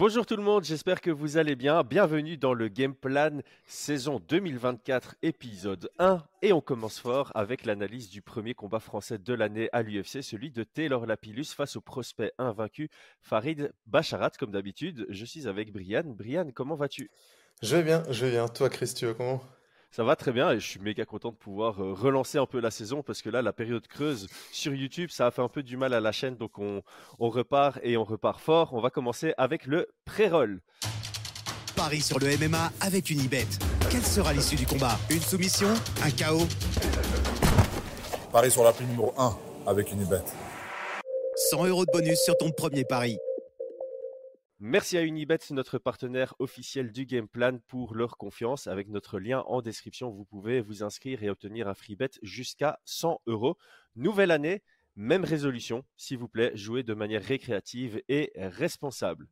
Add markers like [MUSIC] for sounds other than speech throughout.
Bonjour tout le monde, j'espère que vous allez bien. Bienvenue dans le Game Plan saison 2024 épisode 1 et on commence fort avec l'analyse du premier combat français de l'année à l'UFC, celui de Taylor Lapillus face au prospect invaincu Farid Bacharat comme d'habitude. Je suis avec Brian. Brian, comment vas-tu? Je vais bien, je vais bien. Toi Christian, comment? Ça va très bien et je suis méga content de pouvoir euh, relancer un peu la saison parce que là, la période creuse sur YouTube, ça a fait un peu du mal à la chaîne. Donc on, repart et on repart fort. On va commencer avec le pré-roll. Paris sur le MMA avec une Unibet. Quelle sera l'issue du combat? Une soumission? Un chaos Paris sur la prime numéro 1 avec une Unibet. 100 euros de bonus sur ton premier pari. Merci à Unibet, notre partenaire officiel du Game Plan, pour leur confiance. Avec notre lien en description, vous pouvez vous inscrire et obtenir un free bet jusqu'à 100 euros. Nouvelle année, même résolution. S'il vous plaît, jouez de manière récréative et responsable.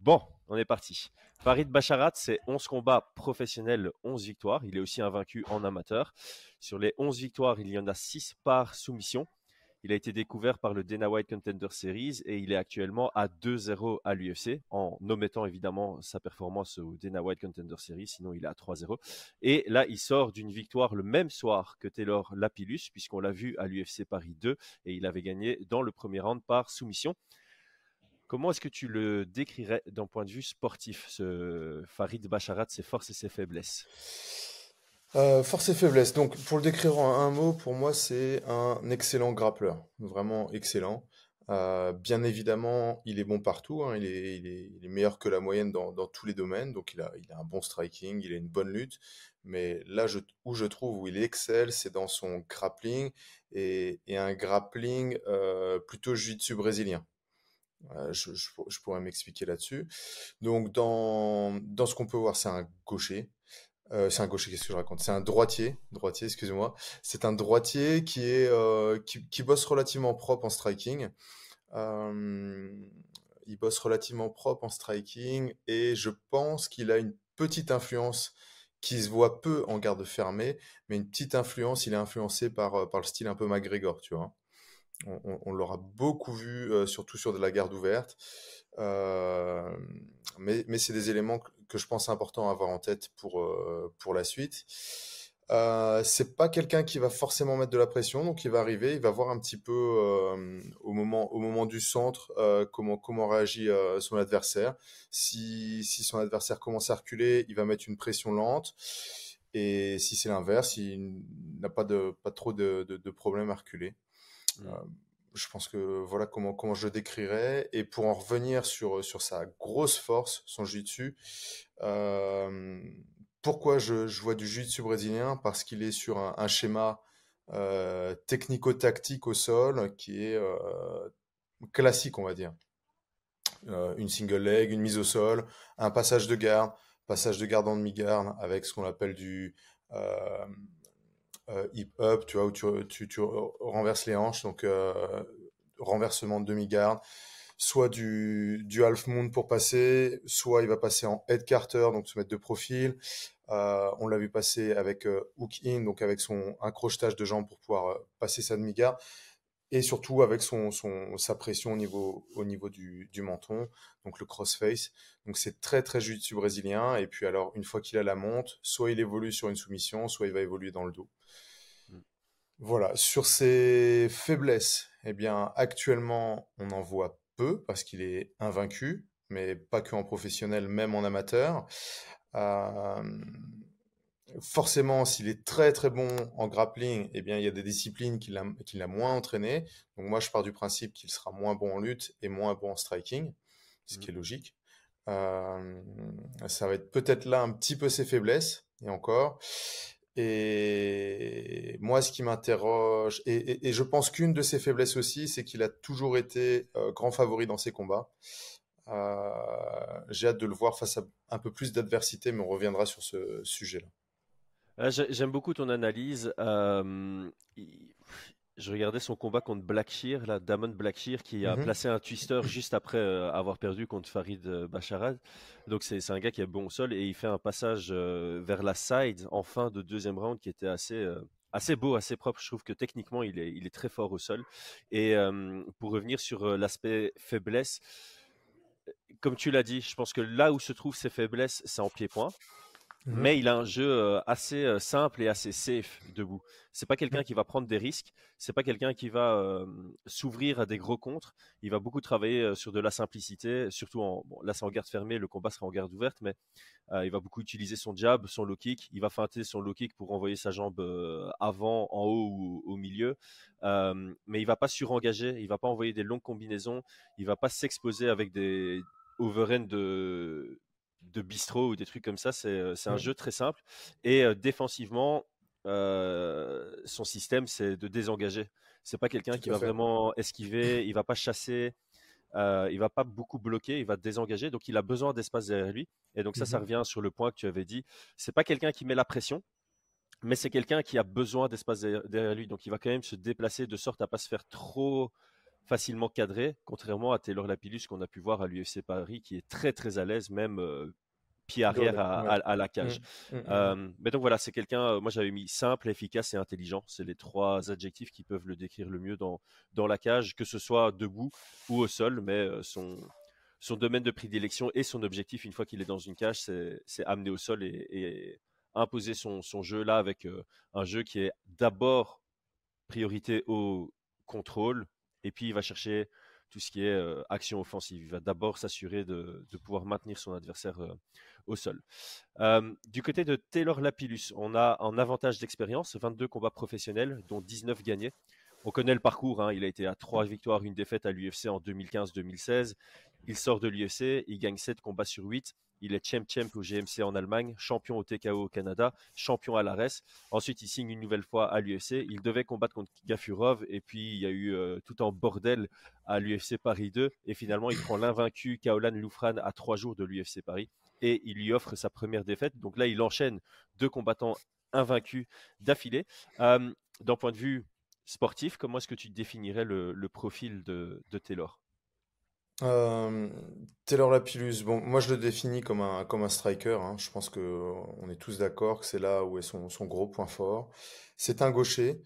Bon, on est parti. Farid Bacharat, c'est 11 combats professionnels, 11 victoires. Il est aussi invaincu en amateur. Sur les 11 victoires, il y en a 6 par soumission. Il a été découvert par le Dana White Contender Series et il est actuellement à 2-0 à l'UFC, en omettant évidemment sa performance au Dana White Contender Series, sinon il est à 3-0. Et là, il sort d'une victoire le même soir que Taylor Lapillus, puisqu'on l'a vu à l'UFC Paris 2 et il avait gagné dans le premier round par soumission. Comment est-ce que tu le décrirais d'un point de vue sportif, ce Farid Bacharat, ses forces et ses faiblesses? Euh, force et faiblesse. Donc, pour le décrire en un mot, pour moi, c'est un excellent grappleur. Vraiment excellent. Euh, bien évidemment, il est bon partout. Hein. Il, est, il, est, il, est, meilleur que la moyenne dans, tous les domaines. Donc, il a, un bon striking, il a une bonne lutte. Mais là où je trouve où il excelle, c'est dans son grappling et, un grappling euh, plutôt jiu-jitsu brésilien. Euh, je, je, je, pourrais m'expliquer là-dessus. Donc, dans, dans ce qu'on peut voir, c'est un gaucher. Euh, c'est un gaucher, qu'est-ce que je raconte? C'est un droitier, droitier, excusez-moi. C'est un droitier qui est euh, qui, bosse relativement propre en striking. Euh, il bosse relativement propre en striking et je pense qu'il a une petite influence qui se voit peu en garde fermée, mais une petite influence. Il est influencé par par le style un peu McGregor, tu vois. On, on, l'aura beaucoup vu, surtout sur de la garde ouverte. Mais, mais c'est des éléments que je pense important à avoir en tête pour, euh, pour la suite. Euh, c'est pas quelqu'un qui va forcément mettre de la pression, donc il va arriver, il va voir un petit peu euh, au moment au moment du centre euh, comment comment réagit son adversaire. Si si son adversaire commence à reculer, il va mettre une pression lente. Et si c'est l'inverse, il n'a pas de pas trop de, de, de problème à reculer. Mmh je pense que voilà comment comment je le décrirais. Et pour en revenir sur sur sa grosse force, son jiu-jitsu. Euh, pourquoi je, vois du jiu-jitsu brésilien? Parce qu'il est sur un, schéma euh, technico-tactique au sol qui est euh, classique, on va dire. Euh, une single leg, une mise au sol, un passage de garde, passage de garde en demi-garde avec ce qu'on appelle du euh, hip up, tu vois, où tu, renverses les hanches, donc euh, renversement de demi-garde, soit du, du half moon pour passer, soit il va passer en head carter, donc se mettre de profil. Euh, on l'a vu passer avec hook in, donc avec son accrochetage de jambes pour pouvoir passer sa demi-garde et surtout avec son, sa pression au niveau, au niveau du, menton, donc le crossface. Donc c'est très très jiu brésilien. Et puis alors, une fois qu'il a la monte, soit il évolue sur une soumission, soit il va évoluer dans le dos. Voilà. Sur ses faiblesses, eh bien, actuellement, on en voit peu parce qu'il est invaincu, mais pas que en professionnel, même en amateur. Euh, forcément, s'il est très très bon en grappling, eh bien, il y a des disciplines qu'il a, moins entraîné. Donc moi, je pars du principe qu'il sera moins bon en lutte et moins bon en striking, ce qui est logique. Euh, ça va être peut-être là un petit peu ses faiblesses, et encore. Et moi, ce qui m'interroge, et, je pense qu'une de ses faiblesses aussi, c'est qu'il a toujours été euh, grand favori dans ses combats. Euh, J'ai hâte de le voir face à un peu plus d'adversité, mais on reviendra sur ce sujet-là. Euh, j'aime beaucoup ton analyse. Euh, je regardais son combat contre Blackshear, là, Damon Blackshear, qui a mm -hmm. placé un twister juste après euh, avoir perdu contre Farid Bacharad. Donc c'est un gars qui est bon au sol et il fait un passage vers la side en fin de deuxième round qui était assez assez beau, assez propre. Je trouve que techniquement il est il est très fort au sol. Et pour revenir sur l'aspect faiblesse comme tu l'as dit, je pense que là où se trouvent ses faiblesses, c'est en pied-point. Mmh mais il a un jeu assez simple et assez safe debout. C'est pas quelqu'un qui va prendre des risques. C'est pas quelqu'un qui va s'ouvrir à des gros contres. Il va beaucoup travailler sur de la simplicité, surtout en bon, là c'est en garde fermée, le combat sera en garde ouverte, mais il va beaucoup utiliser son jab, son low kick. Il va feinter son low kick pour envoyer sa jambe avant, en haut ou au milieu. mais il va pas surengager. Il va pas envoyer des longues combinaisons. Il va pas s'exposer avec des overhand de de bistrot ou des trucs comme ça. C'est euh, un jeu très simple. Et euh, défensivement, euh, son système, c'est de désengager. C'est pas quelqu'un qui va vraiment esquiver, il va pas chasser, il va pas beaucoup bloquer, il va désengager. Donc il a besoin d'espace derrière lui. Et donc ça, ça mmh revient sur le point que tu avais dit. C'est pas quelqu'un qui met la pression, mais c'est quelqu'un qui a besoin d'espace derrière lui. Donc il va quand même se déplacer de sorte à pas se faire trop facilement cadré, contrairement à Taylor Lapillus qu'on a pu voir à l'UFC Paris, qui est très très à l'aise, même pied arrière à, la cage. Mmh, mmh, mmh, mais donc voilà, c'est quelqu'un, moi j'avais mis simple, efficace et intelligent. C'est les trois adjectifs qui peuvent le décrire le mieux dans, dans la cage, que ce soit debout ou au sol, mais son, son domaine de prédilection et son objectif, une fois qu'il est dans une cage, c'est amener au sol et, imposer son, son, jeu là avec un jeu qui est d'abord priorité au contrôle, et puis il va chercher tout ce qui est action offensive. Il va d'abord s'assurer de, pouvoir maintenir son adversaire au sol. du côté de Taylor Lapillus, on a un avantage d'expérience, 22 combats professionnels, dont 19 gagnés. On connaît le parcours, hein. il a été à 3 victoires, une défaite à l'UFC en 2015-2016. Il sort de l'UFC, il gagne 7 combats sur 8. Il est champ champ au GMC en Allemagne, champion au TKO au Canada, champion à l'ARES. Ensuite, il signe une nouvelle fois à l'UFC. Il devait combattre contre Gafurov et puis il y a eu euh, tout en bordel à l'UFC Paris 2. Et finalement, il prend l'invaincu Kaolan Loufran à trois jours de l'UFC Paris et il lui offre sa première défaite. Donc là, il enchaîne deux combattants invaincus d'affilée. Euh, d'un point de vue sportif, comment est-ce que tu définirais le, profil de Taylor? Taylor Lapillus, bon, moi je le définis comme un, comme un striker. Hein. Je pense que on est tous d'accord que c'est là où est son, son gros point fort. C'est un gaucher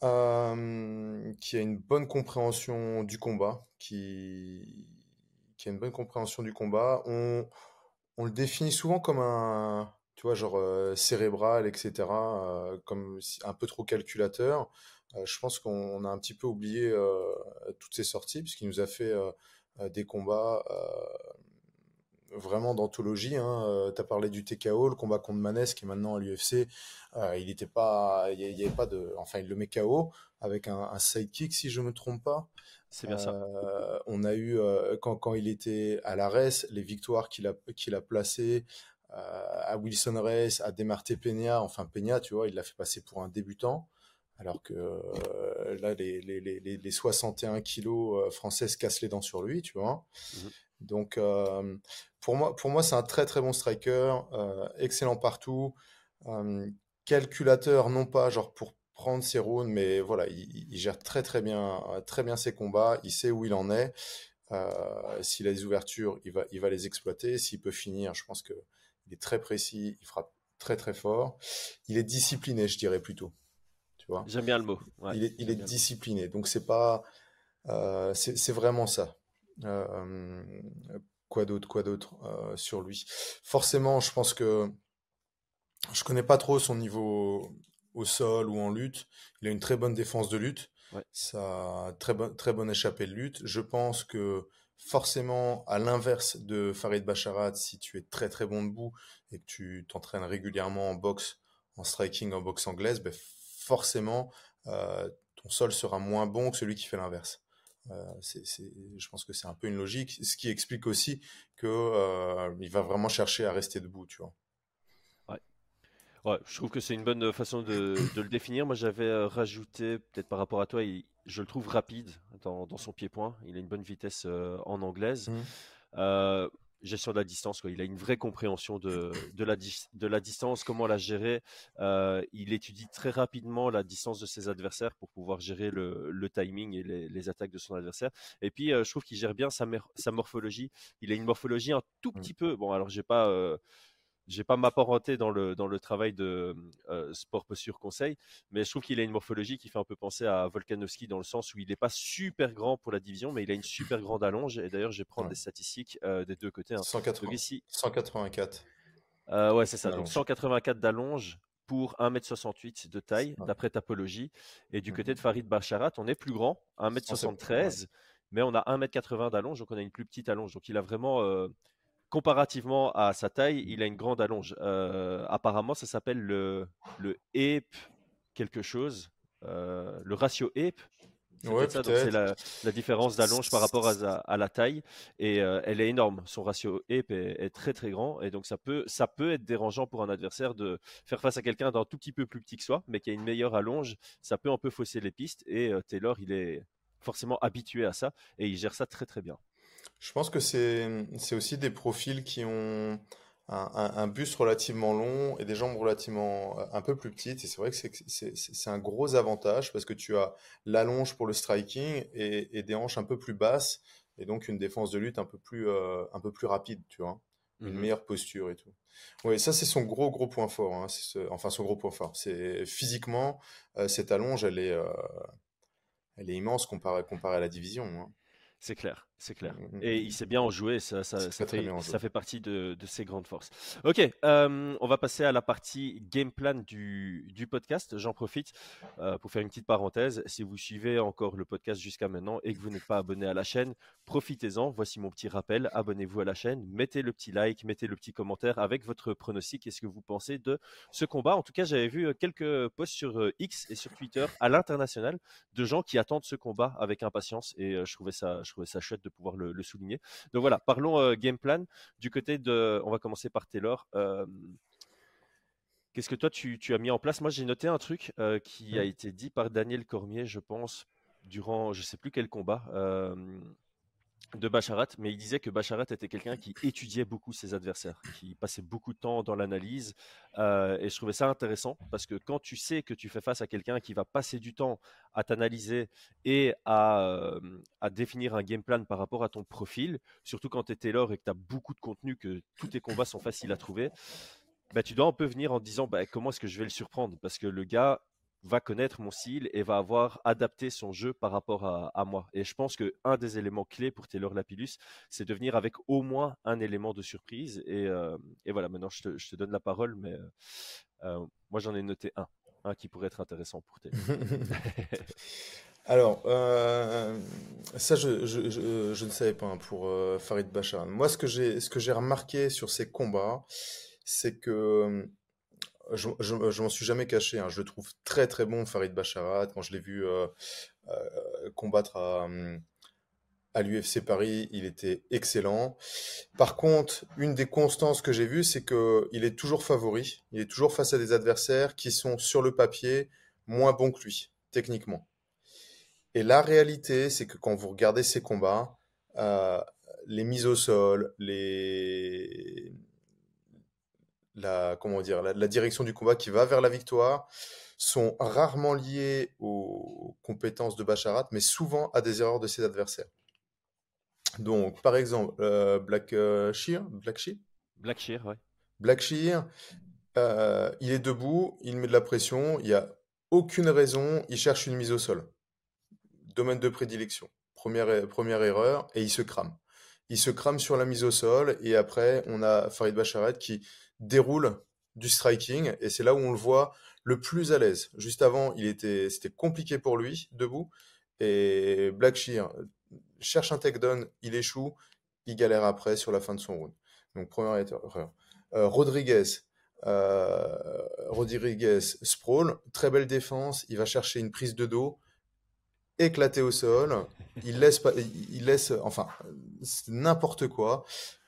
qui a une bonne compréhension du combat, qui, a une bonne compréhension du combat. On, le définit souvent comme un, tu vois, genre euh, cérébral, etc., euh, comme un peu trop calculateur. Euh, je pense qu'on a un petit peu oublié toutes ces sorties, puisqu'il nous a fait des combats euh, vraiment d'anthologie. Hein. Euh, tu as parlé du TKO, le combat contre Manès qui est maintenant à l'UFC. il n'était pas, il y, avait pas de, enfin il le met KO avec un, un sidekick si je me trompe pas. C'est bien ça. on a eu quand, quand il était à l'ARES, les victoires qu'il a qu'il a placées à Wilson Reyes, à Demarté Peña. Enfin Peña, tu vois, il l'a fait passer pour un débutant. Alors que euh, là, les, les, les, les, 61 kilos euh, français se cassent les dents sur lui, tu vois. Mmh Donc, euh, pour moi, pour moi c'est un très très bon striker, excellent partout, calculateur, non pas genre pour prendre ses rounds, mais voilà, il, gère très très bien, très bien ses combats, il sait où il en est. S'il a des ouvertures, il va, il va les exploiter. S'il peut finir, je pense qu'il est très précis, il frappe très très fort. Il est discipliné, je dirais plutôt. J'aime bien le mot. il est, il est discipliné. Donc c'est pas, euh, c'est vraiment ça. Euh, quoi d'autre, quoi d'autre euh, sur lui? Forcément, je pense que je connais pas trop son niveau au sol ou en lutte. Il a une très bonne défense de lutte. Ça, très bonne, très bonne échappée de lutte. Je pense que forcément, à l'inverse de Farid Bacharat, si tu es très très bon debout et que tu t'entraînes régulièrement en boxe, en striking, en boxe anglaise, ben forcément, euh, ton sol sera moins bon que celui qui fait l'inverse. Euh, je pense que c'est un peu une logique, ce qui explique aussi qu'il euh, va vraiment chercher à rester debout, tu vois. Ouais. je trouve que c'est une bonne façon de, le définir. Moi, j'avais rajouté, peut-être par rapport à toi, je le trouve rapide dans, son pied-point. Il a une bonne vitesse en anglaise. Mmh gestion de la distance. Quoi. Il a une vraie compréhension de, de, la, de la distance, comment la gérer. Euh, il étudie très rapidement la distance de ses adversaires pour pouvoir gérer le, le timing et les, les, attaques de son adversaire. Et puis, euh, je trouve qu'il gère bien sa, sa, morphologie. Il a une morphologie un tout mmh. petit peu. Bon, alors, j'ai pas. Euh, j'ai pas m'apparenté dans le, dans le travail de euh, sport posture conseil, mais je trouve qu'il a une morphologie qui fait un peu penser à Volkanovski dans le sens où il n'est pas super grand pour la division, mais il a une super grande allonge. Et d'ailleurs, je vais prendre des statistiques euh, des deux côtés. Hein. 180, ici, 184. Euh, ouais, c'est ça. Donc 184 d'allonge pour 1m68 de taille, d'après Tapologie. Et du côté de mmh Farid Bacharat, on est plus grand, 1m73, mais on a 1m80 d'allonge, donc on a une plus petite allonge. Donc il a vraiment, euh, comparativement à sa taille, il a une grande allonge. Euh, apparemment, ça s'appelle le, le quelque chose, euh, le ratio EAP. C'est la, la, différence d'allonge par rapport à, la taille et elle est énorme. Son ratio EAP est, très très grand et donc ça peut, ça peut être dérangeant pour un adversaire de faire face à quelqu'un d'un tout petit peu plus petit que soi, mais qui a une meilleure allonge. Ça peut un peu fausser les pistes et Taylor il est forcément habitué à ça et il gère ça très très bien. Je pense que c'est aussi des profils qui ont un, un, buste relativement long et des jambes relativement euh, un peu plus petites. Et c'est vrai que c'est un gros avantage parce que tu as l'allonge pour le striking et, des hanches un peu plus basses et donc une défense de lutte un peu plus, euh, un peu plus rapide, tu vois. Une mmh meilleure posture et tout. Oui, ça c'est son gros gros point fort. Hein. enfin son gros point fort. C'est physiquement euh, cette allonge, elle est, elle est immense comparée, comparée à la division. Hein. C'est clair, c'est clair. Mmh, mmh, Et mmh. il sait bien en jouer, ça, ça, fait, ça fait, partie de, ses grandes forces. Ok, euh, on va passer à la partie game plan du, du podcast. J'en profite euh, pour faire une petite parenthèse. Si vous suivez encore le podcast jusqu'à maintenant et que vous n'êtes pas abonné à la chaîne, profitez-en. Voici mon petit rappel. Abonnez-vous à la chaîne, mettez le petit like, mettez le petit commentaire avec votre pronostic et ce que vous pensez de ce combat. En tout cas, j'avais vu euh, quelques posts sur X et sur Twitter à l'international de gens qui attendent ce combat avec impatience et je trouvais ça je trouvais ça chouette de pouvoir le, souligner. Donc voilà, parlons euh, game plan. Du côté de, on va commencer par Taylor. Qu'est-ce que toi tu, as mis en place? Moi j'ai noté un truc euh, qui a été dit par Daniel Cormier, je pense, durant je sais plus quel combat de Bacharat, mais il disait que Bacharat était quelqu'un qui étudiait beaucoup ses adversaires, qui passait beaucoup de temps dans l'analyse. Euh, et je trouvais ça intéressant parce que quand tu sais que tu fais face à quelqu'un qui va passer du temps à t'analyser et à, euh, à, définir un game plan par rapport à ton profil, surtout quand tu es Taylor et que tu as beaucoup de contenu, que tous tes combats sont faciles à trouver, bah, tu dois un peu venir en disant bah, comment est-ce que je vais le surprendre? Parce que le gars va connaître mon style et va avoir adapté son jeu par rapport à, moi. Et je pense qu'un des éléments clés pour Taylor Lapillus, c'est de venir avec au moins un élément de surprise. Et, euh, voilà, maintenant je te, donne la parole, mais euh, euh, moi j'en ai noté un, qui pourrait être intéressant pour Taylor. [LAUGHS] Alors, ça, je, ne savais pas hein, pour Farid Bachar. Moi, ce que j'ai remarqué sur ces combats, c'est que je, je, m'en suis jamais caché. Hein. Je le trouve très très bon, Farid Bacharat. Quand je l'ai vu euh, euh, combattre à, hum, l'UFC Paris, il était excellent. Par contre, une des constances que j'ai vues, c'est qu'il est toujours favori. Il est toujours face à des adversaires qui sont sur le papier moins bons que lui, techniquement. Et la réalité, c'est que quand vous regardez ses combats, euh, les mises au sol, les, la, comment dire, la, direction du combat qui va vers la victoire sont rarement liées aux compétences de Bacharat, mais souvent à des erreurs de ses adversaires. Donc, par exemple, euh, Black euh, Shear, Black Shear? Black Shear, ouais. Black Shear, euh, il est debout, il met de la pression, il n'y a aucune raison, il cherche une mise au sol. Domaine de prédilection. Première, première erreur, et il se crame. Il se crame sur la mise au sol, et après, on a Farid Bacharat qui déroule du striking et c'est là où on le voit le plus à l'aise. Juste avant, il était, c'était compliqué pour lui debout et Black Shear cherche un takedown, il échoue, il galère après sur la fin de son round. Donc première erreur. Euh, Rodriguez, euh, Rodriguez sprawl, très belle défense, il va chercher une prise de dos, éclaté au sol, il laisse il laisse, enfin n'importe quoi,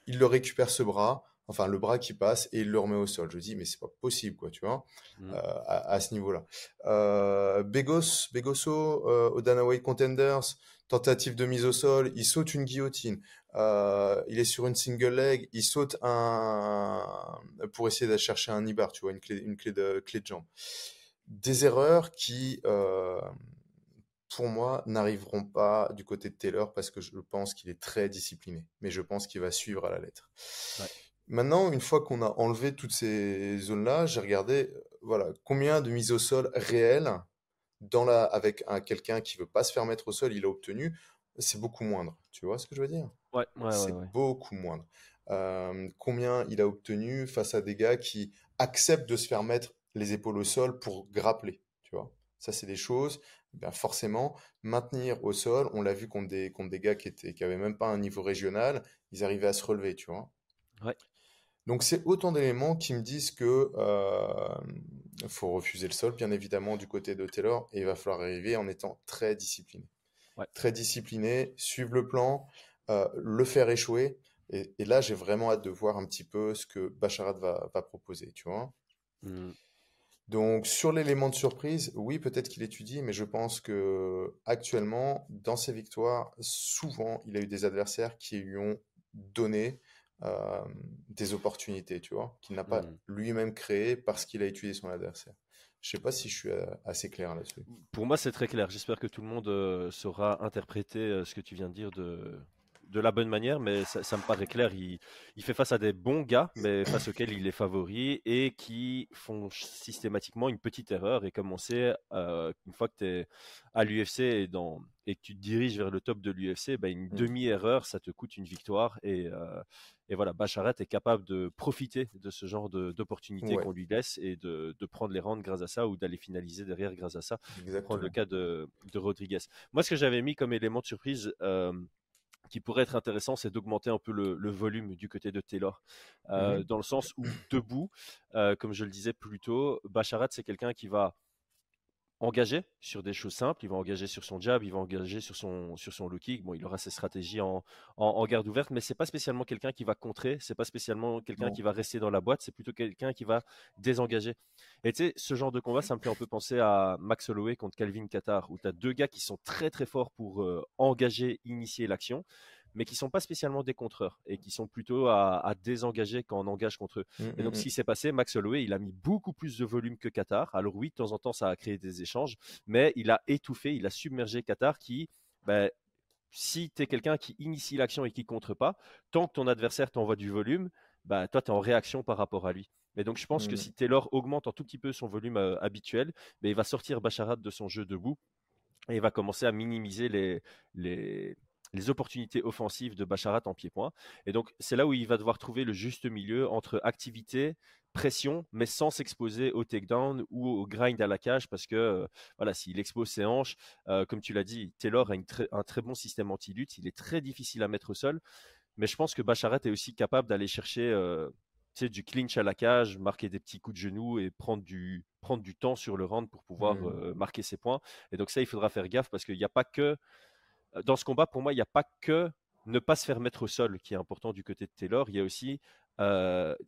il le récupère ce bras enfin le bras qui passe et il le remet au sol. Je dis mais c'est pas possible quoi, tu vois, mmh. euh, à, ce niveau-là. Euh, Begos, Begoso euh, au Danaway Contenders, tentative de mise au sol, il saute une guillotine. Euh, il est sur une single leg, il saute un pour essayer de chercher un ibar, tu vois, une clé, une clé de clé de jambe. Des erreurs qui pour moi, n'arriveront pas du côté de Taylor parce que je pense qu'il est très discipliné. Mais je pense qu'il va suivre à la lettre. Ouais. Maintenant, une fois qu'on a enlevé toutes ces zones-là, j'ai regardé, voilà, combien de mises au sol réelles dans la, avec un, quelqu'un qui veut pas se faire mettre au sol, il a obtenu. C'est beaucoup moindre. Tu vois ce que je veux dire? Ouais, ouais, C'est ouais. beaucoup moindre. Euh, combien il a obtenu face à des gars qui acceptent de se faire mettre les épaules au sol pour grappler, tu vois? Ça, c'est des choses, ben forcément, maintenir au sol, on l'a vu contre des, contre des gars qui étaient, qui avaient même pas un niveau régional, ils arrivaient à se relever, tu vois? Ouais. Donc, c'est autant d'éléments qui me disent que euh, faut refuser le sol, bien évidemment, du côté de Taylor, et il va falloir arriver en étant très discipliné. Ouais. Très discipliné, suivre le plan, euh, le faire échouer. Et, et là, j'ai vraiment hâte de voir un petit peu ce que Bacharat va, va proposer, tu vois. Mm. Donc, sur l'élément de surprise, oui, peut-être qu'il étudie, mais je pense que actuellement, dans ses victoires, souvent, il a eu des adversaires qui lui ont donné euh, des opportunités, tu vois, qu'il n'a pas Mm. lui-même créé parce qu'il a étudié son adversaire. Je sais pas si je suis euh, assez clair là-dessus. Pour moi, c'est très clair. J'espère que tout le monde euh, saura interpréter ce que tu viens de dire de, de la bonne manière, mais ça, ça me paraît clair. Il, il fait face à des bons gars, mais face auxquels il est favori et qui font systématiquement une petite erreur. Et comme on sait, euh, une fois que tu es à l'UFC et, dans- et que tu te diriges vers le top de l'UFC, ben, une Mm. demi-erreur, ça te coûte une victoire. Et, euh, et voilà, Bacharat est capable de profiter de ce genre d'opportunités Ouais. qu'on lui laisse et de, de prendre les rounds grâce à ça ou d'aller finaliser derrière grâce à ça prendre Exactement. le cas de, de Rodriguez. Moi, ce que j'avais mis comme élément de surprise euh, qui pourrait être intéressant, c'est d'augmenter un peu le, le volume du côté de Taylor. Euh, Mhm. Dans le sens où, debout, euh, comme je le disais plus tôt, Bacharat, c'est quelqu'un qui va engager sur des choses simples, il va engager sur son jab, il va engager sur son, sur son low kick. Bon, il aura ses stratégies en, en, en garde ouverte, mais c'est pas spécialement quelqu'un qui va contrer, c'est pas spécialement quelqu'un qui va rester dans la boîte, c'est plutôt quelqu'un qui va désengager. Et tu sais, ce genre de combat, ça me fait un peu penser à Max Holloway contre Calvin Qatar, où tu as deux gars qui sont très très forts pour euh, engager, initier l'action, mais qui sont pas spécialement des contreurs et qui sont plutôt à, à désengager quand on engage contre eux. Mm, Et donc, mm, ce qui s'est passé, Max Holloway, il a mis beaucoup plus de volume que Qatar. Alors oui, de temps en temps, ça a créé des échanges, mais il a étouffé, il a submergé Qatar qui, ben, si tu es quelqu'un qui initie l'action et qui contre pas, tant que ton adversaire t'envoie du volume, bah, toi, tu es en réaction par rapport à lui. Et donc, je pense que si Taylor augmente un tout petit peu son volume euh, habituel, ben, il va sortir Bacharat de son jeu debout et il va commencer à minimiser les, les, les opportunités offensives de Bacharat en pied-point. Et donc, c'est là où il va devoir trouver le juste milieu entre activité, pression, mais sans s'exposer au takedown ou au grind à la cage, parce que euh, voilà, s'il expose ses hanches, euh, comme tu l'as dit, Taylor a une un très bon système anti-lutte, il est très difficile à mettre au sol, mais je pense que Bacharat est aussi capable d'aller chercher euh, du clinch à la cage, marquer des petits coups de genoux et prendre du, prendre du temps sur le round pour pouvoir Mm. euh, marquer ses points. Et donc ça, il faudra faire gaffe parce qu'il n'y a pas que dans ce combat, pour moi, il n'y a pas que ne pas se faire mettre au sol qui est important du côté de Taylor. Il y a aussi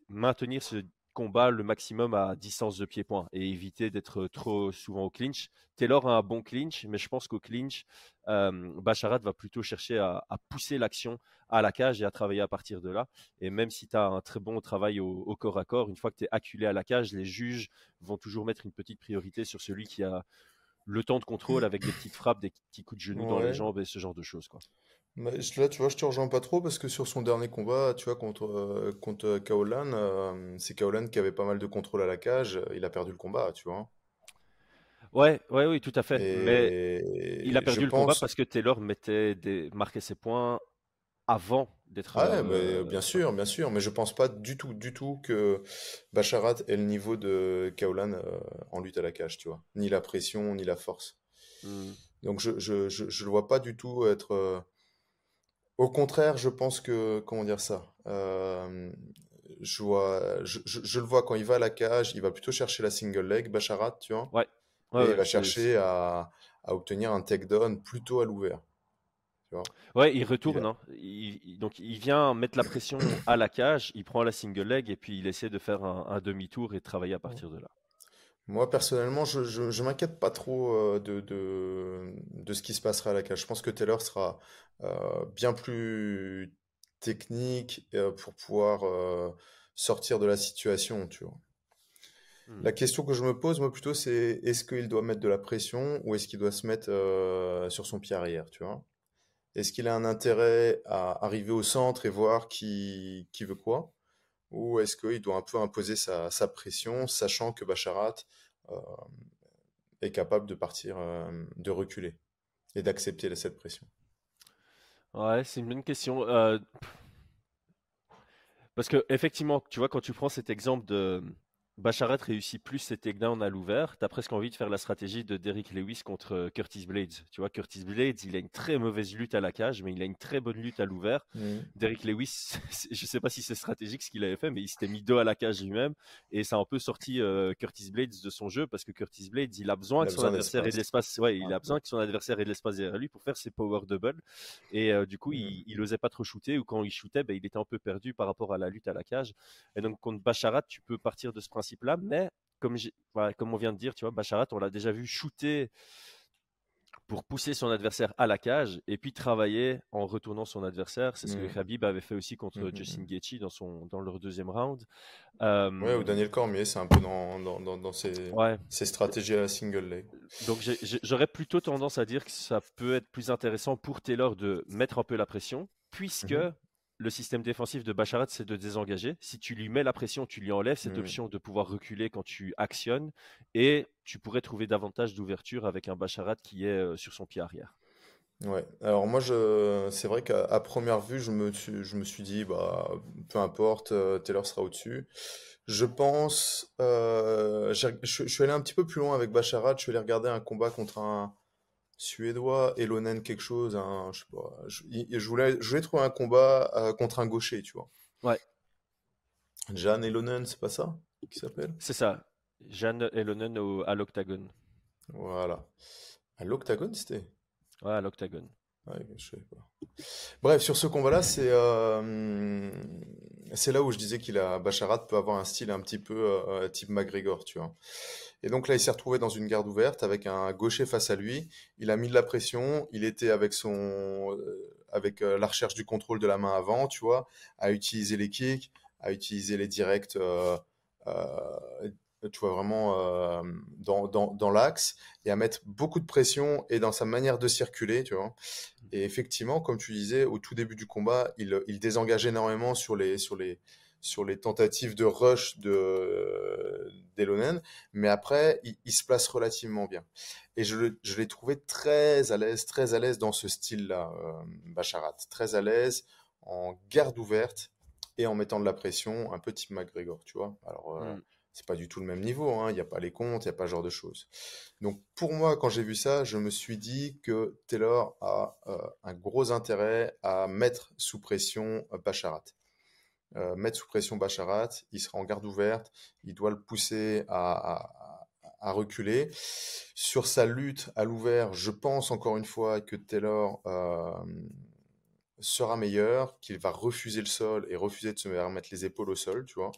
maintenir ce combat le maximum à distance de pied-point et éviter d'être trop souvent au clinch. Taylor a un bon clinch, mais je pense qu'au clinch, euh, Bacharat va plutôt chercher à, à pousser l'action à la cage et à travailler à partir de là. Et même si tu as un très bon travail au, au corps à corps, une fois que tu es acculé à la cage, les juges vont toujours mettre une petite priorité sur celui qui a le temps de contrôle avec des petites frappes, des petits coups de genoux dans les jambes et ce genre de choses. Quoi. Mais là, tu vois, je te rejoins pas trop parce que sur son dernier combat, tu vois, contre, euh, contre Kaolan, euh, c'est Kaolan qui avait pas mal de contrôle à la cage. Il a perdu le combat, tu vois. Ouais, ouais, oui, tout à fait. Mais il a je perdu le combat parce que Taylor mettait des... marquait ses points avant d'être. Ah ouais, euh, mais bien sûr, bien sûr, mais je pense pas du tout, du tout que Bacharat ait le niveau de Kaolan euh, en lutte à la cage, tu vois. Ni la pression, ni la force. hmm. Donc je, je, je, je le vois pas du tout être. euh, Au contraire, je pense que comment dire ça. euh, Je vois, je, je, je le vois quand il va à la cage, il va plutôt chercher la single leg, Bacharat, tu vois, Ouais, et ouais, il va chercher à, à obtenir un takedown plutôt à l'ouvert. Tu vois. Ouais, il retourne. hein. Il- il- donc il vient mettre la pression [COUGHS] à la cage, il prend la single leg et puis il essaie de faire un, un demi-tour et de travailler à partir de là. Moi, personnellement, je, je, je m'inquiète pas trop euh, de, de, de ce qui se passera à la cage. Je pense que Taylor sera euh, bien plus technique euh, pour pouvoir sortir de la situation, tu vois. Hmm. La question que je me pose, moi, plutôt, c'est est-ce qu'il doit mettre de la pression ou est-ce qu'il doit se mettre sur son pied arrière, tu vois? Est-ce qu'il a un intérêt à arriver au centre et voir qui, veut quoi? ou est-ce qu'il doit un peu imposer sa, pression, sachant que Bacharat est capable de partir, de reculer et d'accepter cette pression? Ouais, c'est une bonne question. parce que effectivement, tu vois, quand tu prends cet exemple de Bacharat réussit plus ses takedowns à l'ouvert. Tu as presque envie de faire la stratégie de Derrick Lewis contre euh, Curtis Blades. Tu vois, Curtis Blades, il a une très mauvaise lutte à la cage, mais il a une très bonne lutte à l'ouvert. Mmh. Derrick Lewis, [LAUGHS] je sais pas si c'est stratégique ce qu'il avait fait, mais il s'était mis dos à la cage lui-même. Et ça a un peu sorti euh, Curtis Blades de son jeu parce que Curtis Blades, il a besoin que son adversaire ait de l'espace. Ouais, il a besoin que son adversaire ait de l'espace derrière lui pour faire ses power double. Et euh, du coup, il, mmh. il osait pas trop shooter ou quand il shootait, ben, il était un peu perdu par rapport à la lutte à la cage. Et donc, contre Bacharat, tu peux partir de ce principe-là, mais comme, comme on vient de dire, tu vois, Bacharat, on l'a déjà vu shooter pour pousser son adversaire à la cage et puis travailler en retournant son adversaire. C'est ce que mmh. Khabib avait fait aussi contre mmh, mmh, Justin Gaethje dans, son, dans leur deuxième round. Ouais, ou Daniel Cormier, c'est un peu dans, dans, dans, ses, ses, stratégies à la single leg. Donc j'aurais plutôt tendance à dire que ça peut être plus intéressant pour Taylor de mettre un peu la pression, puisque le système défensif de Bacharat, c'est de désengager. Si tu lui mets la pression, tu lui enlèves cette mmh. option de pouvoir reculer quand tu actionnes. Et tu pourrais trouver davantage d'ouverture avec un Bacharat qui est euh, sur son pied arrière. Ouais, alors moi, je... c'est vrai qu'à première vue, je me, suis... je me suis dit, bah, peu importe, euh, Taylor sera au-dessus. Je pense, euh, je suis allé un petit peu plus loin avec Bacharat, je suis allé regarder un combat contre un, suédois, Elonen quelque chose, je sais pas. Je, voulais, je voulais trouver un combat euh, contre un gaucher, tu vois. Ouais. Jan Elonen, c'est pas ça qui s'appelle? C'est ça. Jan Elonen au, à l'octagone. Voilà. À l'octagone, c'était? Ouais, à l'octagone. Bref, sur ce combat-là, c'est euh, c'est là où je disais qu'il a Bacharat peut avoir un style un petit peu euh, type McGregor, tu vois. Et donc là, il s'est retrouvé dans une garde ouverte avec un gaucher face à lui. Il a mis de la pression. Il était avec son, euh, avec la recherche du contrôle de la main avant, tu vois, à utiliser les kicks, à utiliser les directs, tu vois, vraiment dans, dans, dans l'axe et à mettre beaucoup de pression et dans sa manière de circuler, tu vois. Et effectivement, comme tu disais, au tout début du combat, il, il désengage énormément sur les, sur les, sur les tentatives de rush de d'Elonen, mais après, il, se place relativement bien. Et je, je l'ai trouvé très à l'aise, très à l'aise dans ce style-là, euh, Bacharat. Très à l'aise, en garde ouverte et en mettant de la pression, un peu type McGregor, tu vois. Alors, euh, mm. C'est pas du tout le même niveau, hein. il n'y a pas les comptes, il n'y a pas ce genre de choses. Donc, pour moi, quand j'ai vu ça, je me suis dit que Taylor a euh, un gros intérêt à mettre sous pression Bacharat. Euh, mettre sous pression Bacharat, il sera en garde ouverte, il doit le pousser à, reculer. Sur sa lutte à l'ouvert, je pense encore une fois que Taylor euh, sera meilleur, qu'il va refuser le sol et refuser de se remettre les épaules au sol, tu vois.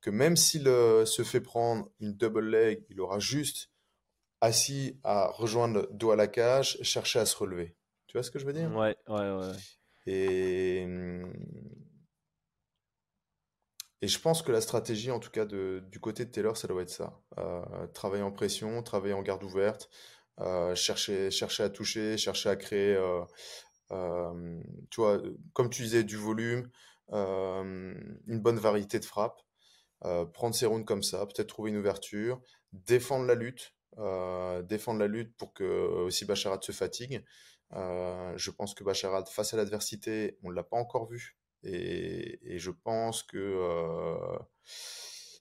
Que même s'il euh, se fait prendre une double leg, il aura juste assis à rejoindre le dos à la cage, chercher à se relever. Tu vois ce que je veux dire? Ouais, ouais, ouais. Et et je pense que la stratégie, en tout cas de, du côté de Taylor, ça doit être ça. Euh, travailler en pression, travailler en garde ouverte, euh, chercher, chercher à toucher, chercher à créer, tu vois, comme tu disais, du volume, une bonne variété de frappes, euh, prendre ses rounds comme ça, peut-être trouver une ouverture, défendre la lutte, défendre la lutte pour que aussi Bacharat se fatigue. je pense que Bacharat, face à l'adversité, on ne l'a pas encore vu. Et, je pense que euh,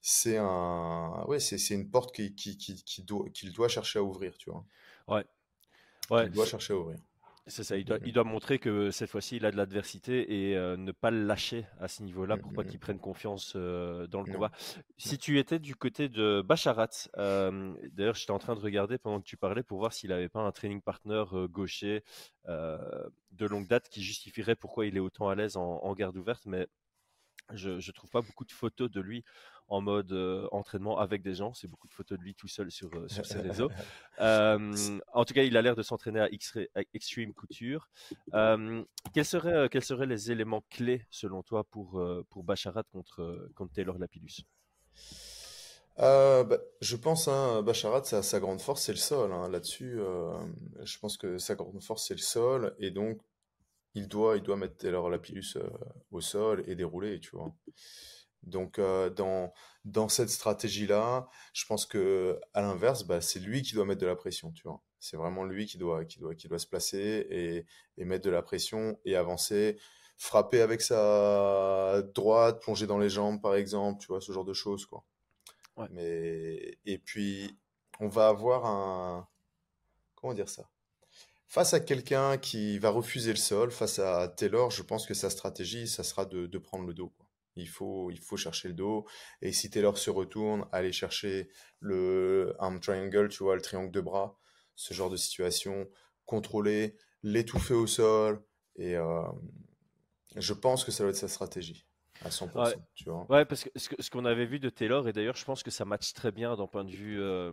c'est un, ouais, c'est une porte qu'il qui, qui, doit, chercher à ouvrir, tu vois. Ouais. Ouais. Il doit chercher à ouvrir. C'est ça, il doit, il doit, montrer que cette fois-ci, il a de l'adversité et euh, ne pas le lâcher à ce niveau-là pour pas qu'il prenne confiance euh, dans le combat. Si tu étais du côté de Bacharat, euh, d'ailleurs, j'étais en train de regarder pendant que tu parlais pour voir s'il n'avait pas un training partner gaucher de longue date qui justifierait pourquoi il est autant à l'aise en, en, garde ouverte, mais je ne trouve pas beaucoup de photos de lui en mode euh, entraînement avec des gens. C'est beaucoup de photos de lui tout seul sur, euh, sur ses réseaux. [LAUGHS] en tout cas, il a l'air de s'entraîner à, Extreme Couture. quels, seraient, quels seraient les éléments clés, selon toi, pour, pour Bacharat contre, contre Taylor Lapidus? Euh, bah, je pense, hein, Bacharat, sa, sa, grande force, c'est le sol. Hein. Là-dessus, je pense que sa grande force, c'est le sol. Et donc, il doit, il doit mettre Taylor Lapidus au sol et dérouler, tu vois. Donc, euh, dans, dans cette stratégie-là, je pense que à l'inverse, bah, c'est lui qui doit mettre de la pression, tu vois. C'est vraiment lui qui doit, qui doit, qui doit se placer et, et mettre de la pression et avancer. Frapper avec sa droite, plonger dans les jambes, par exemple, tu vois, ce genre de choses, quoi. Ouais. Mais, et puis, on va avoir un, comment dire ça? Face à quelqu'un qui va refuser le sol, face à Taylor, je pense que sa stratégie, ça sera de, de prendre le dos, quoi. Il faut, il faut chercher le dos. Et si Taylor se retourne, aller chercher le arm triangle, tu vois, le triangle de bras, ce genre de situation, contrôler, l'étouffer au sol. Et euh, je pense que ça doit être sa stratégie à 100%, Ouais, tu vois. ouais, parce que ce qu'on avait vu de Taylor, et d'ailleurs, je pense que ça match très bien d'un point de vue euh,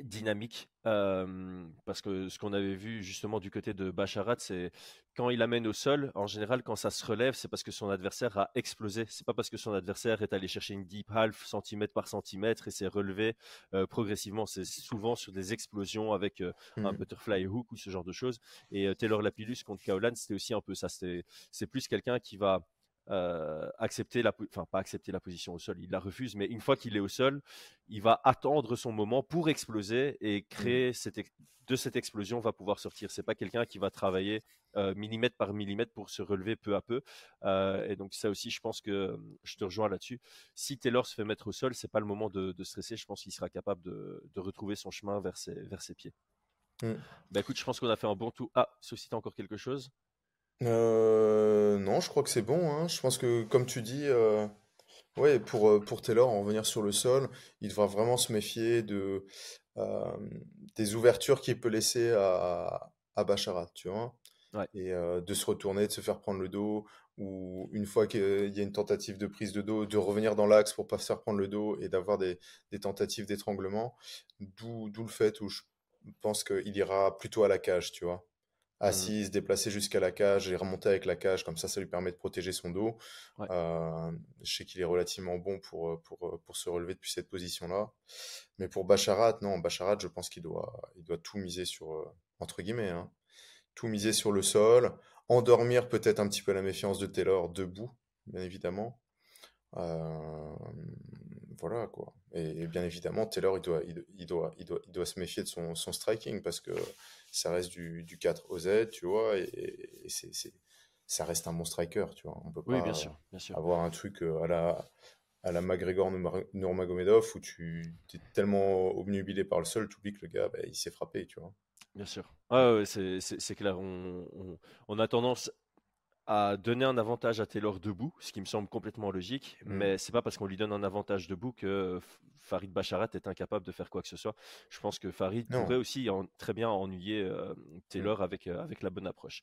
dynamique, euh, parce que ce qu'on avait vu justement du côté de Basharat, c'est quand il amène au sol, en général, quand ça se relève, c'est parce que son adversaire a explosé. C'est pas parce que son adversaire est allé chercher une deep half centimètre par centimètre et s'est relevé euh, progressivement. C'est souvent sur des explosions avec euh, un butterfly hook ou ce genre de choses. Et Taylor Lapillus contre Kaolan, c'était aussi un peu ça. C'est plus quelqu'un qui va euh, accepter la, enfin pas accepter la position au sol, il la refuse, mais une fois qu'il est au sol, il va attendre son moment pour exploser et Mm. créer cette, de cette explosion va pouvoir sortir. C'est pas quelqu'un qui va travailler euh, millimètre par millimètre pour se relever peu à peu. Euh, et donc ça aussi, je pense que je te rejoins là-dessus. Si Taylor se fait mettre au sol, c'est pas le moment de, de stresser. Je pense qu'il sera capable de, de retrouver son chemin vers ses, vers ses pieds. Mm. Bah écoute, je pense qu'on a fait un bon tour. Ah, sauf si t'as encore quelque chose. Euh, non, je crois que c'est bon, hein. Je pense que, comme tu dis, euh, ouais, pour, euh, pour Taylor, en revenir sur le sol, il devra vraiment se méfier de, euh, des ouvertures qu'il peut laisser à, à tu vois. Ouais. Et euh, de se retourner, de se faire prendre le dos, ou une fois qu'il y a une tentative de prise de dos, de revenir dans l'axe pour pas se faire prendre le dos et d'avoir des, des tentatives d'étranglement. D'où, d'où le fait où je pense qu'il ira plutôt à la cage, tu vois Assis, se déplacer jusqu'à la cage et remonter avec la cage, comme ça, ça lui permet de protéger son dos. Ouais. Euh, je sais qu'il est relativement bon pour, pour, pour se relever depuis cette position-là. Mais pour Bacharat, non, Bacharat, je pense qu'il doit, il doit tout miser sur, entre guillemets, hein, tout miser sur le sol, endormir peut-être un petit peu la méfiance de Taylor debout, bien évidemment. Euh, voilà quoi. Et, et bien évidemment, Taylor, il doit, il, il doit, il doit, il doit se méfier de son, son striking parce que ça reste du, du 4 au Z, tu vois, et, et c'est, ça reste un bon striker, tu vois. On peut Oui, pas bien sûr, bien sûr. avoir un truc euh, à la, à la McGregor Nurma- Nurmagomedov où tu es tellement obnubilé par le sol, tu oublies que le gars, bah, il s'est frappé, tu vois. Bien sûr. Ouais, ouais, c'est clair. On, on- on a tendance à donner un avantage à Taylor debout, ce qui me semble complètement logique, Mm. mais c'est pas parce qu'on lui donne un avantage debout que Farid Bacharat est incapable de faire quoi que ce soit. Je pense que Farid Non. pourrait aussi en- très bien ennuyer euh, Taylor avec, euh, avec la bonne approche.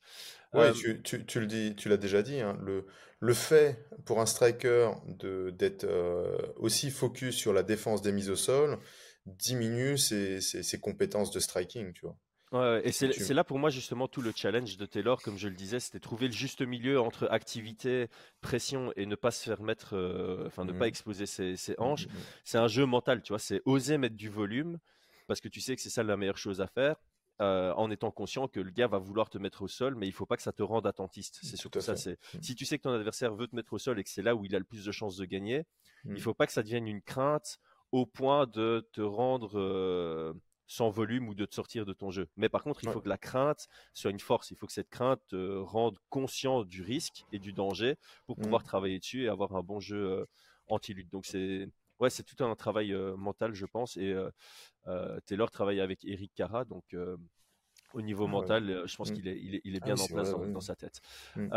Ouais, Euh, tu, tu, tu le dis, tu l'as déjà dit, hein, le, le fait pour un striker de, d'être euh, aussi focus sur la défense des mises au sol diminue ses, ses, ses compétences de striking, tu vois. Ouais, et c'est là pour moi justement tout le challenge de Taylor, comme je le disais, c'était trouver le juste milieu entre activité, pression et ne pas se faire mettre, euh, enfin ne Mhm. pas exploser ses, ses Mm, hanches. mm, mm. C'est un jeu mental, tu vois, c'est oser mettre du volume parce que tu sais que c'est ça la meilleure chose à faire. euh, en étant conscient que le gars va vouloir te mettre au sol, mais il faut pas que ça te rende attentiste. C'est Tout surtout ça. C'est si tu sais que ton adversaire veut te mettre au sol et que c'est là où il a le plus de chances de gagner, il faut pas que ça devienne une crainte au point de te rendre euh, sans volume ou de te sortir de ton jeu. Mais par contre, il Ouais. faut que la crainte soit une force. Il faut que cette crainte te rende conscient du risque et du danger pour pouvoir travailler dessus et avoir un bon jeu euh, anti-lutte. Donc c'est ouais, c'est tout un travail euh, mental, je pense. Et euh, euh, Taylor travaille avec Eric Cara, donc euh, au niveau Ah ouais. mental, euh, je pense Mm. qu'il est, il est, il est Ah bien en place vrai, dans, sa tête. Mm.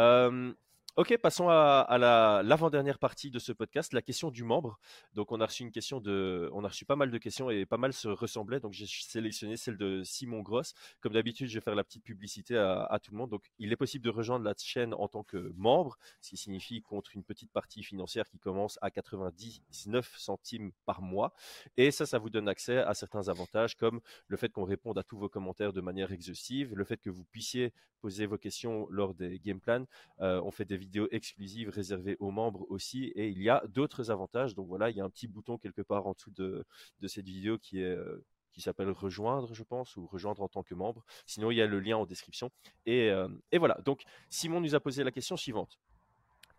Ok, passons à, à la- l'avant-dernière partie de ce podcast, la question du membre. Donc, on a reçu une question de, on a reçu pas mal de questions et pas mal se ressemblaient. Donc, j'ai sélectionné celle de Simon Gross. Comme d'habitude, je vais faire la petite publicité à, à tout le monde. Donc, il est possible de rejoindre la chaîne en tant que membre, ce qui signifie contre une petite partie financière qui commence à 99 centimes par mois. Et ça, ça vous donne accès à certains avantages comme le fait qu'on réponde à tous vos commentaires de manière exhaustive, le fait que vous puissiez poser vos questions lors des game plans. Euh, on fait des vidéos exclusives réservées aux membres aussi, et il y a d'autres avantages. Donc voilà, il y a un petit bouton quelque part en dessous de, de cette vidéo qui est euh, qui s'appelle rejoindre, je pense, ou rejoindre en tant que membre. Sinon, il y a le lien en description. Et, euh, et voilà. Donc, Simon nous a posé la question suivante.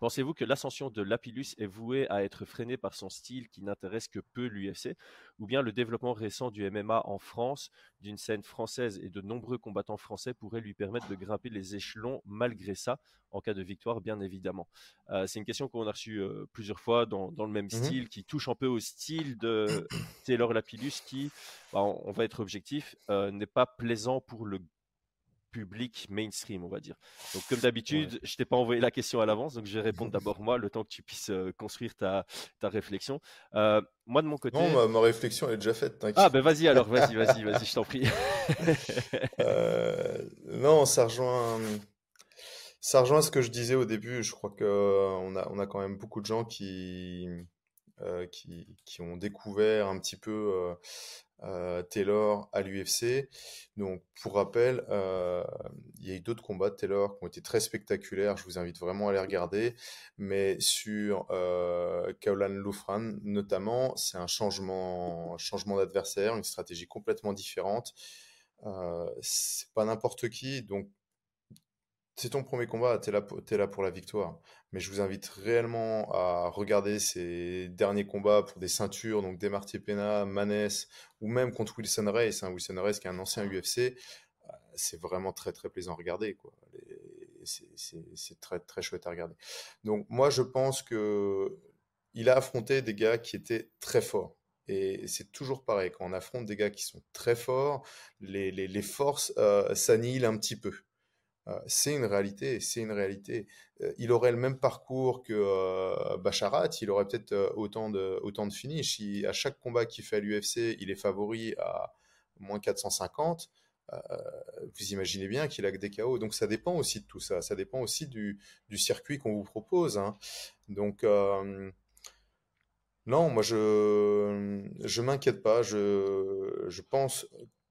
Pensez-vous que l'ascension de Lapillus est vouée à être freinée par son style qui n'intéresse que peu l'UFC, ou bien le développement récent du MMA en France, d'une scène française et de nombreux combattants français pourrait lui permettre de grimper les échelons malgré ça, en cas de victoire bien évidemment. Euh, C'est une question qu'on a reçue euh, plusieurs fois dans, le même mmh style, qui touche un peu au style de Taylor Lapillus, qui, bah, on, va être objectif, euh, n'est pas plaisant pour le public mainstream, on va dire. Donc, comme d'habitude, je t'ai pas envoyé la question à l'avance, donc je vais répondre [LAUGHS] d'abord moi, le temps que tu puisses euh, construire ta, ta réflexion. Euh, moi, de mon côté. Non, ma, réflexion est déjà faite. Ah, ben vas-y alors, vas-y, vas-y, vas-y, je t'en prie. [LAUGHS] Euh, non, ça rejoint. Ça rejoint ce que je disais au début. Je crois qu'on a, on a quand même beaucoup de gens qui, qui, qui, ont découvert un petit peu Taylor à l'UFC. Donc, pour rappel, euh, il y a eu d'autres combats de Taylor qui ont été très spectaculaires. Je vous invite vraiment à les regarder. Mais sur euh, Kaulan Lufran, notamment, c'est un changement, changement d'adversaire, une stratégie complètement différente. Euh, c'est pas n'importe qui. Donc, c'est ton premier combat, tu es, es, là pour la victoire. Mais je vous invite réellement à regarder ces derniers combats pour des ceintures, donc Demarty Pena, Manes, ou même contre Wilson Reyes. Hein, Wilson Reyes qui est un ancien UFC, euh, c'est vraiment très très plaisant à regarder. C'est très très chouette à regarder. Donc moi je pense que il a affronté des gars qui étaient très forts. Et c'est toujours pareil, quand on affronte des gars qui sont très forts, les, les, les forces euh, s'annihilent un petit peu. Euh, c'est une réalité, c'est une réalité. Euh, il aurait le même parcours que euh, Bacharat, il aurait peut-être autant de, autant de finish. à chaque combat qu'il fait à l'UFC, il est favori à moins 450. vous imaginez bien qu'il a que des KO. Donc ça dépend aussi de tout ça. Ça dépend aussi du, circuit qu'on vous propose. Hein. Donc non, moi je je m'inquiète pas. Je, je pense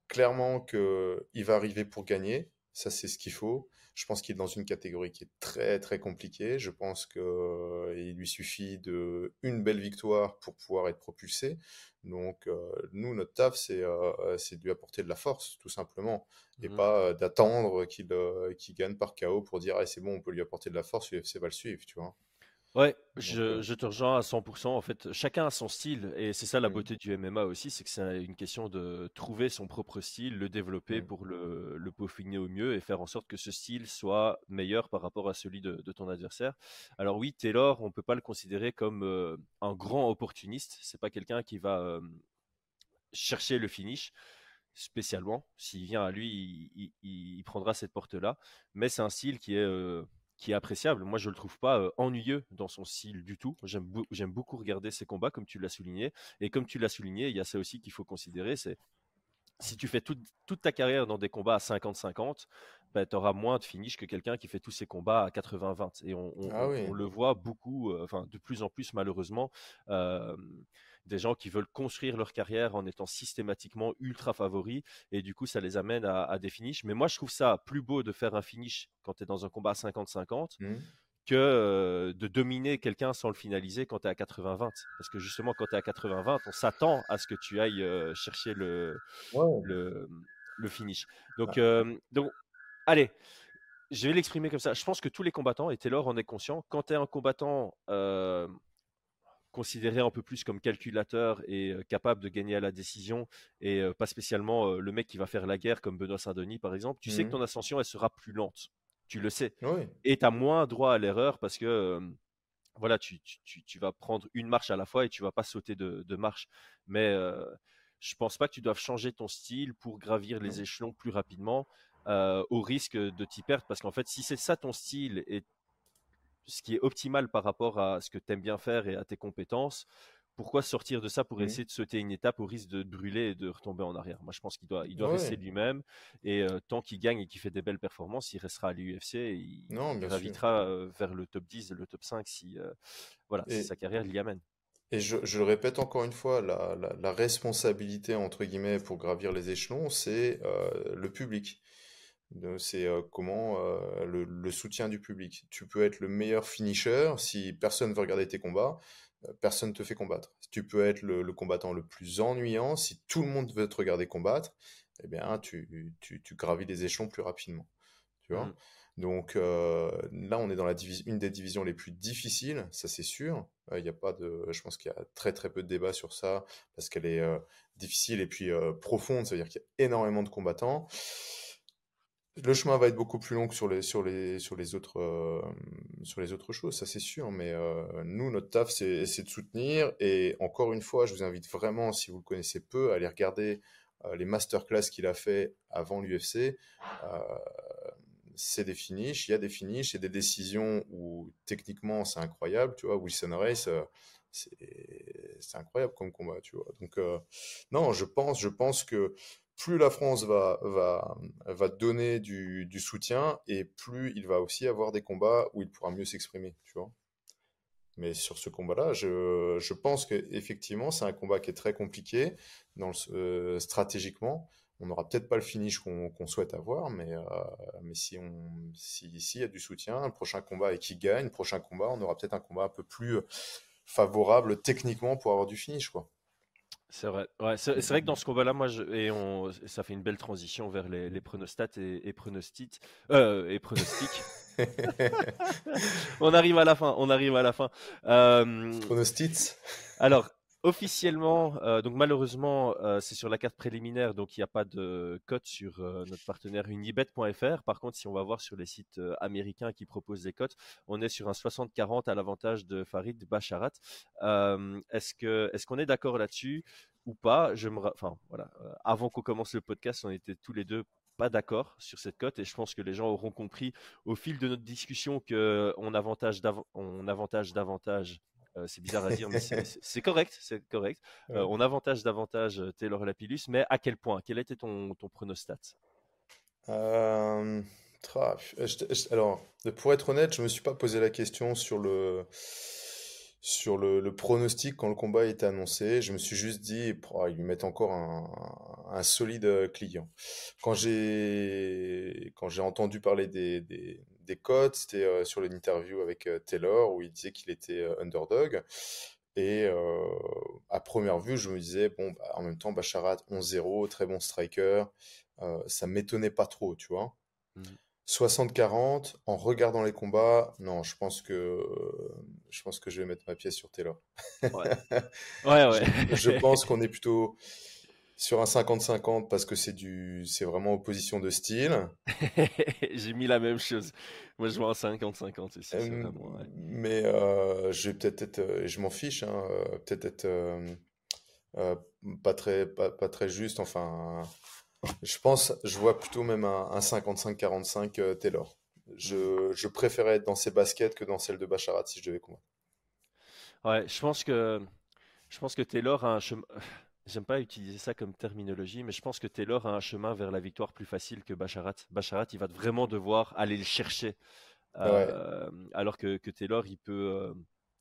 clairement qu'il va arriver pour gagner. Ça, c'est ce qu'il faut. Je pense qu'il est dans une catégorie qui est très très compliquée. Je pense qu'il euh, lui suffit de une belle victoire pour pouvoir être propulsé. Donc euh, nous, notre taf, c'est euh, de lui apporter de la force, tout simplement, et mmh pas d'attendre qu'il gagne par KO pour dire ah, c'est bon, on peut lui apporter de la force, l'UFC va le suivre, tu vois. Ouais, je, je te rejoins à 100%. En fait, chacun a son style et c'est ça la mmh. beauté du MMA aussi, c'est que c'est une question de trouver son propre style, le développer pour le, le peaufiner au mieux et faire en sorte que ce style soit meilleur par rapport à celui de, de ton adversaire. Alors oui, Taylor, on peut pas le considérer comme un grand opportuniste. C'est pas quelqu'un qui va chercher le finish spécialement. S'il vient à lui, il, il prendra cette porte-là. Mais c'est un style qui est qui est appréciable. Moi, je le trouve pas ennuyeux dans son style du tout. J'aime beaucoup regarder ses combats, comme tu l'as souligné. Et comme tu l'as souligné, il y a ça aussi qu'il faut considérer, c'est si tu fais toute, ta carrière dans des combats à 50-50, ben, tu auras moins de finish que quelqu'un qui fait tous ses combats à 80-20. Et on, ah le voit beaucoup, enfin de plus en plus malheureusement des gens qui veulent construire leur carrière en étant systématiquement ultra favoris et du coup ça les amène à, des finishes. Mais moi je trouve ça plus beau de faire un finish quand tu es dans un combat 50-50 mmh. que euh, de dominer quelqu'un sans le finaliser quand tu es à 80-20. Parce que justement quand tu es à 80-20, on s'attend à ce que tu ailles euh, chercher le, le, le, finish. Donc, ah. euh, donc allez. Je vais l'exprimer comme ça. Je pense que tous les combattants, et Taylor en est conscient, quand tu es un combattant considéré un peu plus comme calculateur et capable de gagner à la décision et pas spécialement le mec qui va faire la guerre comme Benoît Saint-Denis par exemple, tu sais que mmh ton ascension elle sera plus lente. Tu le sais. Et tu as moins droit à l'erreur parce que voilà, tu, vas prendre une marche à la fois et tu vas pas sauter de, marche. Mais je pense pas que tu doives changer ton style pour gravir les échelons plus rapidement. au risque de t'y perdre parce qu'en fait si c'est ça ton style et ce qui est optimal par rapport à ce que tu aimes bien faire et à tes compétences, pourquoi sortir de ça pour essayer de sauter une étape au risque de brûler et de retomber en arrière? Moi, je pense qu'il doit, il doit rester lui-même. Et tant qu'il gagne et qu'il fait des belles performances, il restera à l'UFC et il, non, gravitera vers le top 10, le top 5 si, voilà, sa carrière l'y amène. Et je, le répète encore une fois, la, responsabilité, entre guillemets, pour gravir les échelons, c'est le public. C'est comment le, soutien du public. Tu peux être le meilleur finisher si personne veut regarder tes combats, personne te fait combattre. Tu peux être le, combattant le plus ennuyant si tout le monde veut te regarder combattre. Eh bien, tu, tu, gravis les échelons plus rapidement. Tu vois? Mmh. Donc là, on est dans la une des divisions les plus difficiles, ça c'est sûr. Il y a pas de, je pense qu'il y a très très peu de débat sur ça parce qu'elle est difficile et puis profonde, c'est-à-dire qu'il y a énormément de combattants. Le chemin va être beaucoup plus long que sur les, les, autres, choses, ça c'est sûr. Mais nous, notre taf, c'est de soutenir. Et encore une fois, je vous invite vraiment, si vous le connaissez peu, à aller regarder les masterclass qu'il a fait avant l'UFC c'est des finishes, il y a des finishes et des décisions où techniquement c'est incroyable, tu vois. Wilson Race, euh, c'est incroyable comme combat, tu vois. Donc, euh, non, je pense, je pense que plus la France va, va, va donner du, soutien et plus il va aussi avoir des combats où il pourra mieux s'exprimer, tu vois. Mais sur ce combat-là, je, je pense qu'effectivement, c'est un combat qui est très compliqué dans euh, stratégiquement on n'aura peut-être pas le finish qu'on souhaite avoir, mais, euh, mais si on si s'il y a du soutien, le prochain combat et qui gagne, le prochain combat, on aura peut-être un combat un peu plus euh, favorable techniquement pour avoir du finish, quoi. C'est vrai. c'est vrai que dans ce combat-là, moi, je, et on, ça fait une belle transition vers les, les pronostats et, et pronostics. Euh, et pronostics. [LAUGHS] [LAUGHS] on arrive à la fin. On arrive à la fin. pronostics. Alors, Officiellement, euh, donc malheureusement, euh, c'est sur la carte préliminaire, donc il n'y a pas de cote sur euh, notre partenaire unibet.fr. Par contre, si on va voir sur les sites américains qui proposent des cotes, on est sur un 60-40 à l'avantage de Farid Bacharat. est-ce est-ce qu'on est d'accord là-dessus ou pas? Je me, enfin voilà, avant qu'on commence le podcast, on était tous les deux pas d'accord sur cette cote et je pense que les gens auront compris au fil de notre discussion que on avantage, on avantage davantage euh, c'est bizarre à dire, mais c'est [LAUGHS] correct, c'est correct. Euh, on avantage davantage euh, Taylor Lapillus, mais à quel point? Quel était ton, ton pronostat? Alors, pour être honnête, je me suis pas posé la question sur le sur le, pronostic quand le combat était annoncé. Je me suis juste dit, oh, ils lui mettent encore un, solide client. Quand j'ai quand j'ai entendu parler des, des codes, c'était euh, sur l'interview avec euh, Taylor où il disait qu'il était euh, underdog. Et à première vue, je me disais, bon, bah, en même temps, Bacharat 11-0, très bon striker, ça m'étonnait pas trop, tu vois. 60-40, mmh. en regardant les combats, non, je pense que je pense que je vais mettre ma pièce sur Taylor. Ouais, [LAUGHS] ouais. je, pense [LAUGHS] qu'on est plutôt sur un 50-50 parce que c'est du, c'est vraiment opposition de style. [LAUGHS] J'ai mis la même chose. Moi, je vois un 50-50 ici. Mais euh, je vais peut-être être, euh, je m'en fiche, hein, euh, peut-être être, pas très, pas, très juste. Enfin, je pense, je vois plutôt même un, 55-45 Taylor. Je, je préférais être dans ses baskets que dans celle de Bacharat si je devais combattre. Ouais, je pense que, je pense que Taylor a un chemin J'aime pas utiliser ça comme terminologie, mais je pense que Taylor a un chemin vers la victoire plus facile que Bacharat. Bacharat, il va vraiment devoir aller le chercher. Euh, alors que, Taylor, il peut euh,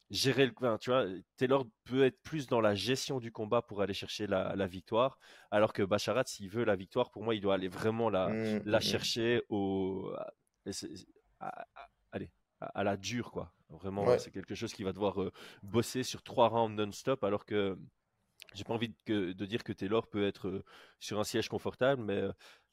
gérer le. tu vois, Taylor peut être plus dans la gestion du combat pour aller chercher la, victoire, alors que Bacharat, s'il veut la victoire, pour moi, il doit aller vraiment la, mmh, la mmh, mmh. chercher au. À, allez, à, la dure, quoi. Vraiment, c'est quelque chose qui va devoir euh, bosser sur trois rounds non-stop, alors que j'ai pas envie de, dire que Taylor peut être euh, sur un siège confortable, mais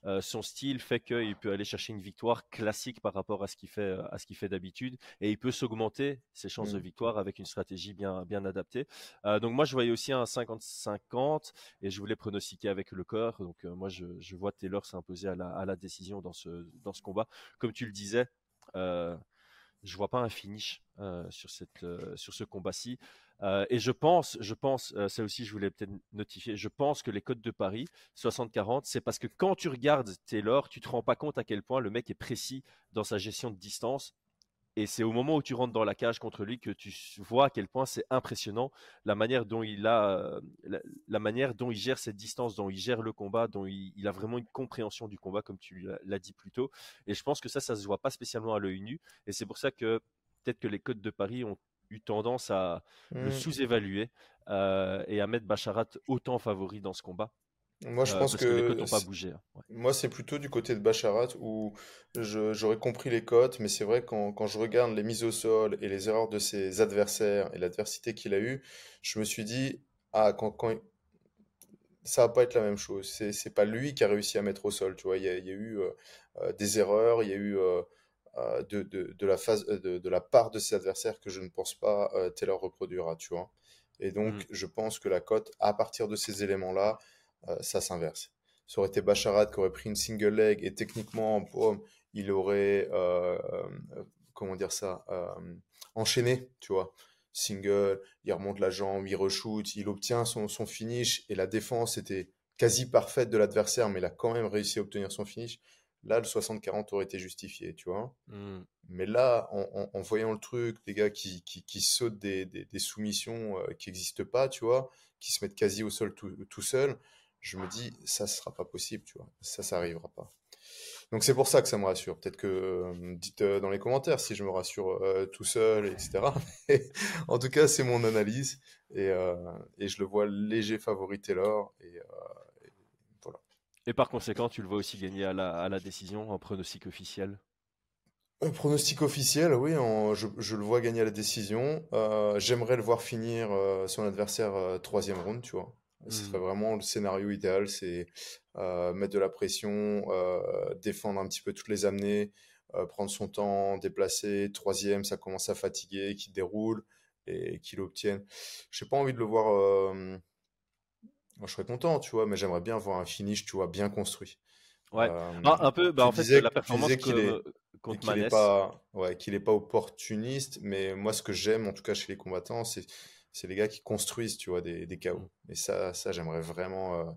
euh, son style fait qu'il peut aller chercher une victoire classique par rapport à ce qu'il fait, euh, à ce qu'il fait d'habitude, et il peut s'augmenter ses chances de mmh. victoire avec une stratégie bien, bien adaptée. donc moi, je voyais aussi un 50-50 et je voulais pronostiquer avec le corps. Donc moi, je, je, vois Taylor s'imposer à la, à la, décision dans ce, dans ce combat. Comme tu le disais, je vois pas un finish sur cette, sur ce combat-ci. Euh, et je pense, je pense, euh, ça aussi je voulais peut-être notifier, je pense que les codes de Paris 60-40, c'est parce que quand tu regardes Taylor, tu te rends pas compte à quel point le mec est précis dans sa gestion de distance. Et c'est au moment où tu rentres dans la cage contre lui que tu vois à quel point c'est impressionnant la manière dont il a, la, manière dont il gère cette distance, dont il gère le combat, dont il, il a vraiment une compréhension du combat comme tu l'as dit plus tôt. Et je pense que ça, ça se voit pas spécialement à l'œil nu. Et c'est pour ça que peut-être que les codes de Paris ont eu tendance à le mmh. sous-évaluer euh, et à mettre Bacharat autant favori dans ce combat. Moi, je euh, pense que, les pas bougé. Hein, moi, c'est plutôt du côté de Bacharat où j'aurais compris les cotes, mais c'est vrai quand, quand je regarde les mises au sol et les erreurs de ses adversaires et l'adversité qu'il a eue, je me suis dit ah quand, quand ça va pas être la même chose. C'est pas lui qui a réussi à mettre au sol, tu vois. Il y a, il y a eu euh, des erreurs, il y a eu de, de, la phase, de, la part de ses adversaires que je ne pense pas Taylor reproduira, tu vois. Et donc, mmh. je pense que la cote, à partir de ces éléments-là, ça s'inverse. Ça aurait été Bacharat qui aurait pris une single leg et techniquement, il aurait, comment dire ça, enchaîné, tu vois single, il remonte la jambe, il reshoot, il obtient son, son finish et la défense était quasi parfaite de l'adversaire, mais il a quand même réussi à obtenir son finish. Là, le 60-40 aurait été justifié, tu vois. Hmm. Mais là, en, voyant le truc, des gars qui, qui, sautent des, des, soumissions euh, qui n'existent pas, tu vois, qui se mettent quasi au sol tout, tout seul, je me dis, ça ne sera pas possible, tu vois. Ça, ça n'arrivera pas. Donc c'est pour ça que ça me rassure. Peut-être que euh, dites euh, dans les commentaires si je me rassure euh, tout seul, etc. [LAUGHS] en tout cas, c'est mon analyse et, et, je le vois léger favori Taylor et, voilà. Et par conséquent, tu le vois aussi gagner à la, à la décision en pronostic officiel? Un pronostic officiel, oui, je, je, le vois gagner à la décision. J'aimerais le voir finir son adversaire troisième round, tu vois. Ce serait mmh. vraiment le scénario idéal, c'est euh, mettre de la pression, euh, défendre un petit peu toutes les amener, euh, prendre son temps, déplacer. Troisième, ça commence à fatiguer, qu'il déroule et qu'il obtienne. J'ai pas envie de le voir. Moi, je serais content, tu vois, mais j'aimerais bien voir un finish, tu vois, bien construit. Ouais, ah, un peu, bah, en fait, la performance qu'il est, contre qu'il n'est pas, ouais, qu'il est pas opportuniste, mais moi, ce que j'aime, en tout cas chez les combattants, c'est c'est les gars qui construisent, tu vois, des, des chaos. Et ça, ça j'aimerais vraiment euh,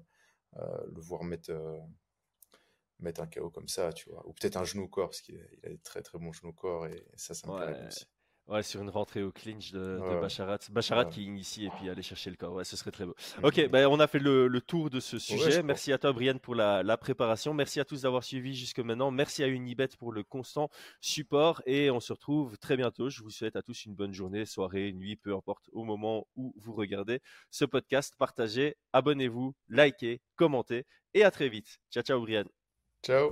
euh, le voir mettre, euh, mettre un chaos comme ça, tu vois. Ou peut-être un genou corps, parce qu'il a, des très très bons genoux corps, et ça, ça me ouais. aussi. Ouais, sur une rentrée au clinch de, de Bacharat. Bacharat qui initie et puis aller chercher le corps. Ouais, ce serait très beau. Mm. Ok, ben, on a fait le, le tour de ce sujet. Merci à toi, Brian, pour la, la préparation. Merci à tous d'avoir suivi jusque maintenant. Merci à Unibet pour le constant support. Et on se retrouve très bientôt. Je vous souhaite à tous une bonne journée, soirée, nuit, peu importe au moment où vous regardez ce podcast. Partagez, abonnez-vous, likez, commentez. Et à très vite. Ciao, ciao, Brian. Ciao.